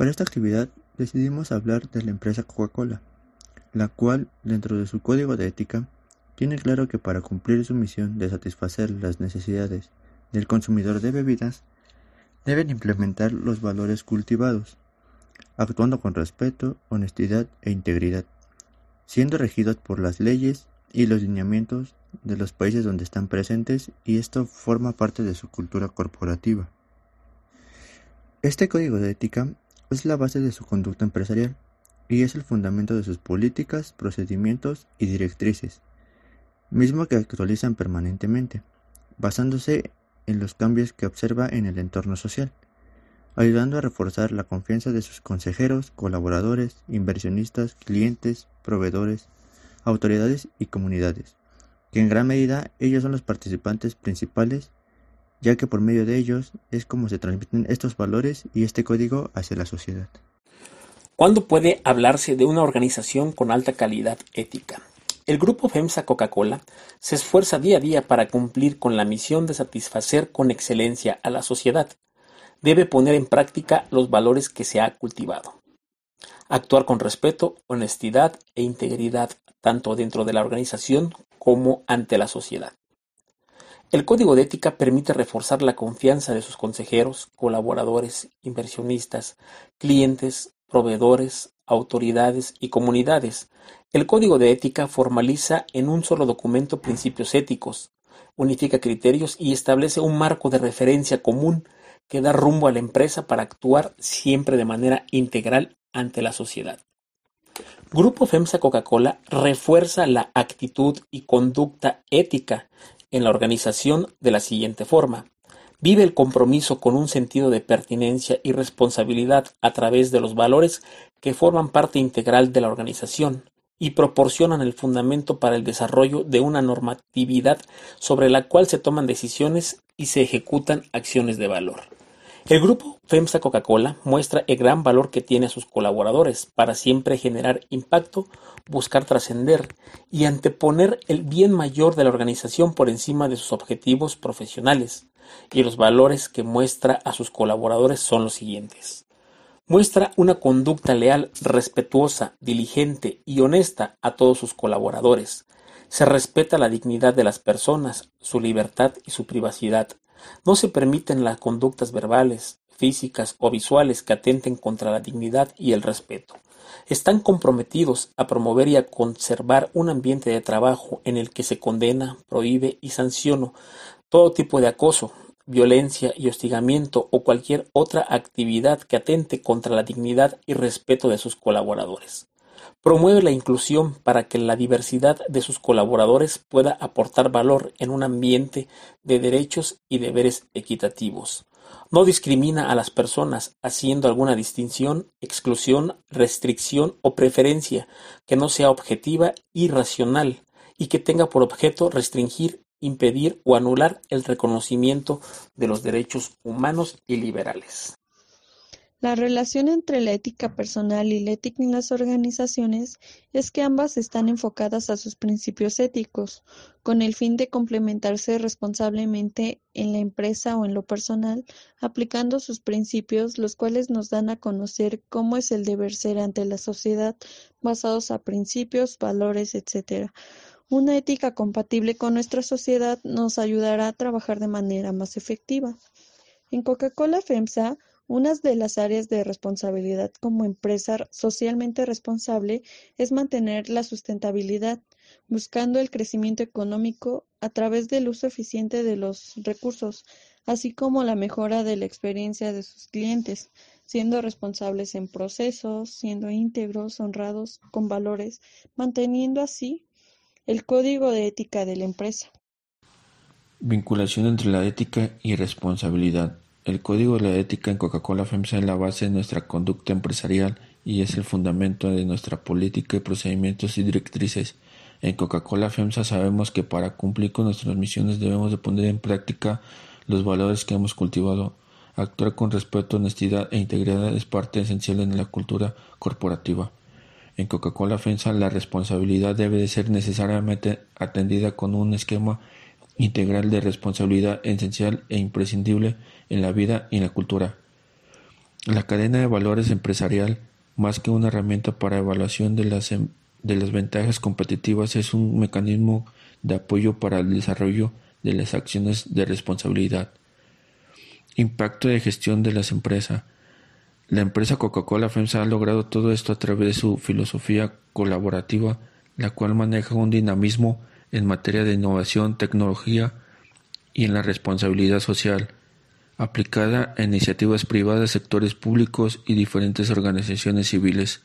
Para esta actividad decidimos hablar de la empresa Coca-Cola, la cual, dentro de su código de ética, tiene claro que para cumplir su misión de satisfacer las necesidades del consumidor de bebidas, deben implementar los valores cultivados, actuando con respeto, honestidad e integridad, siendo regidos por las leyes y los lineamientos de los países donde están presentes y esto forma parte de su cultura corporativa. Este código de ética es la base de su conducta empresarial y es el fundamento de sus políticas, procedimientos y directrices, mismo que actualizan permanentemente, basándose en los cambios que observa en el entorno social, ayudando a reforzar la confianza de sus consejeros, colaboradores, inversionistas, clientes, proveedores, autoridades y comunidades, que en gran medida ellos son los participantes principales, ya que por medio de ellos es como se transmiten estos valores y este código hacia la sociedad. ¿Cuándo puede hablarse de una organización con alta calidad ética? El grupo FEMSA Coca-Cola se esfuerza día a día para cumplir con la misión de satisfacer con excelencia a la sociedad. Debe poner en práctica los valores que se ha cultivado. Actuar con respeto, honestidad e integridad tanto dentro de la organización como ante la sociedad. El código de ética permite reforzar la confianza de sus consejeros, colaboradores, inversionistas, clientes, proveedores, autoridades y comunidades. El código de ética formaliza en un solo documento principios éticos, unifica criterios y establece un marco de referencia común que da rumbo a la empresa para actuar siempre de manera integral ante la sociedad. Grupo FEMSA Coca-Cola refuerza la actitud y conducta ética en la organización de la siguiente forma. Vive el compromiso con un sentido de pertinencia y responsabilidad a través de los valores que forman parte integral de la organización y proporcionan el fundamento para el desarrollo de una normatividad sobre la cual se toman decisiones y se ejecutan acciones de valor. El grupo FEMSA Coca-Cola muestra el gran valor que tiene a sus colaboradores para siempre generar impacto, buscar trascender y anteponer el bien mayor de la organización por encima de sus objetivos profesionales. Y los valores que muestra a sus colaboradores son los siguientes. Muestra una conducta leal, respetuosa, diligente y honesta a todos sus colaboradores. Se respeta la dignidad de las personas, su libertad y su privacidad no se permiten las conductas verbales, físicas o visuales que atenten contra la dignidad y el respeto. Están comprometidos a promover y a conservar un ambiente de trabajo en el que se condena, prohíbe y sanciona todo tipo de acoso, violencia y hostigamiento o cualquier otra actividad que atente contra la dignidad y respeto de sus colaboradores. Promueve la inclusión para que la diversidad de sus colaboradores pueda aportar valor en un ambiente de derechos y deberes equitativos. No discrimina a las personas haciendo alguna distinción, exclusión, restricción o preferencia que no sea objetiva y racional y que tenga por objeto restringir, impedir o anular el reconocimiento de los derechos humanos y liberales. La relación entre la ética personal y la ética en las organizaciones es que ambas están enfocadas a sus principios éticos, con el fin de complementarse responsablemente en la empresa o en lo personal, aplicando sus principios, los cuales nos dan a conocer cómo es el deber ser ante la sociedad, basados a principios, valores, etc. Una ética compatible con nuestra sociedad nos ayudará a trabajar de manera más efectiva. En Coca-Cola FEMSA una de las áreas de responsabilidad como empresa socialmente responsable es mantener la sustentabilidad, buscando el crecimiento económico a través del uso eficiente de los recursos, así como la mejora de la experiencia de sus clientes, siendo responsables en procesos, siendo íntegros, honrados, con valores, manteniendo así el código de ética de la empresa. Vinculación entre la ética y responsabilidad. El código de la ética en Coca-Cola FEMSA es la base de nuestra conducta empresarial y es el fundamento de nuestra política y procedimientos y directrices. En Coca-Cola FEMSA sabemos que para cumplir con nuestras misiones debemos de poner en práctica los valores que hemos cultivado. Actuar con respeto, honestidad e integridad es parte esencial en la cultura corporativa. En Coca-Cola FEMSA la responsabilidad debe de ser necesariamente atendida con un esquema integral de responsabilidad esencial e imprescindible en la vida y en la cultura. La cadena de valores empresarial, más que una herramienta para evaluación de las, em, de las ventajas competitivas, es un mecanismo de apoyo para el desarrollo de las acciones de responsabilidad. Impacto de gestión de las empresas. La empresa Coca-Cola FEMSA ha logrado todo esto a través de su filosofía colaborativa, la cual maneja un dinamismo en materia de innovación, tecnología y en la responsabilidad social, aplicada a iniciativas privadas, sectores públicos y diferentes organizaciones civiles.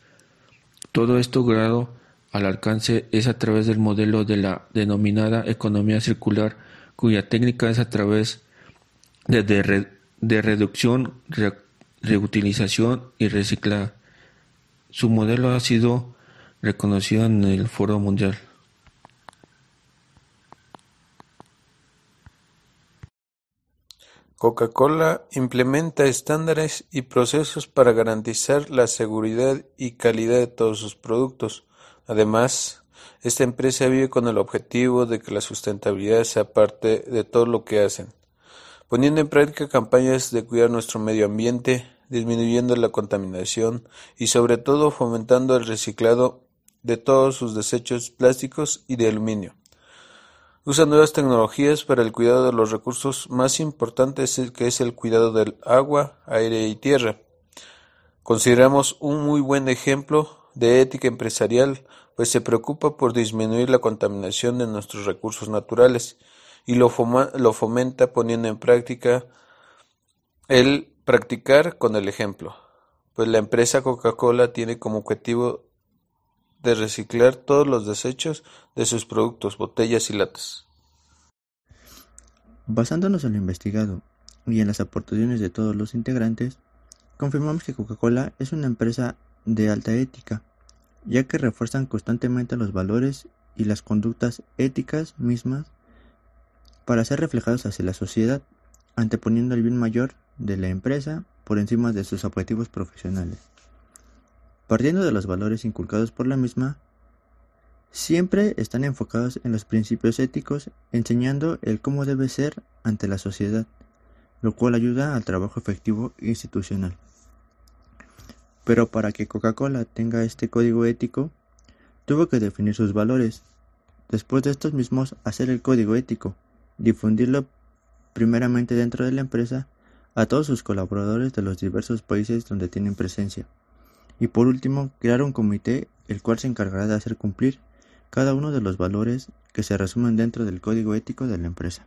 Todo esto grado al alcance es a través del modelo de la denominada economía circular, cuya técnica es a través de, reducción, reutilización y reciclaje. Su modelo ha sido reconocido en el Foro Mundial. Coca-Cola implementa estándares y procesos para garantizar la seguridad y calidad de todos sus productos. Además, esta empresa vive con el objetivo de que la sustentabilidad sea parte de todo lo que hacen, poniendo en práctica campañas de cuidar nuestro medio ambiente, disminuyendo la contaminación y sobre todo fomentando el reciclado de todos sus desechos plásticos y de aluminio. Usa nuevas tecnologías para el cuidado de los recursos más importantes que es el cuidado del agua, aire y tierra. Consideramos un muy buen ejemplo de ética empresarial, pues se preocupa por disminuir la contaminación de nuestros recursos naturales y lo, fomenta poniendo en práctica el practicar con el ejemplo, pues la empresa Coca-Cola tiene como objetivo de reciclar todos los desechos de sus productos, botellas y latas. Basándonos en lo investigado y en las aportaciones de todos los integrantes, confirmamos que Coca-Cola es una empresa de alta ética, ya que refuerzan constantemente los valores y las conductas éticas mismas para ser reflejados hacia la sociedad, anteponiendo el bien mayor de la empresa por encima de sus objetivos profesionales. Partiendo de los valores inculcados por la misma, siempre están enfocados en los principios éticos, enseñando el cómo debe ser ante la sociedad, lo cual ayuda al trabajo efectivo institucional. Pero para que Coca-Cola tenga este código ético, tuvo que definir sus valores. Después de estos mismos, hacer el código ético, difundirlo primeramente dentro de la empresa a todos sus colaboradores de los diversos países donde tienen presencia. Y por último, crear un comité el cual se encargará de hacer cumplir cada uno de los valores que se resumen dentro del código ético de la empresa.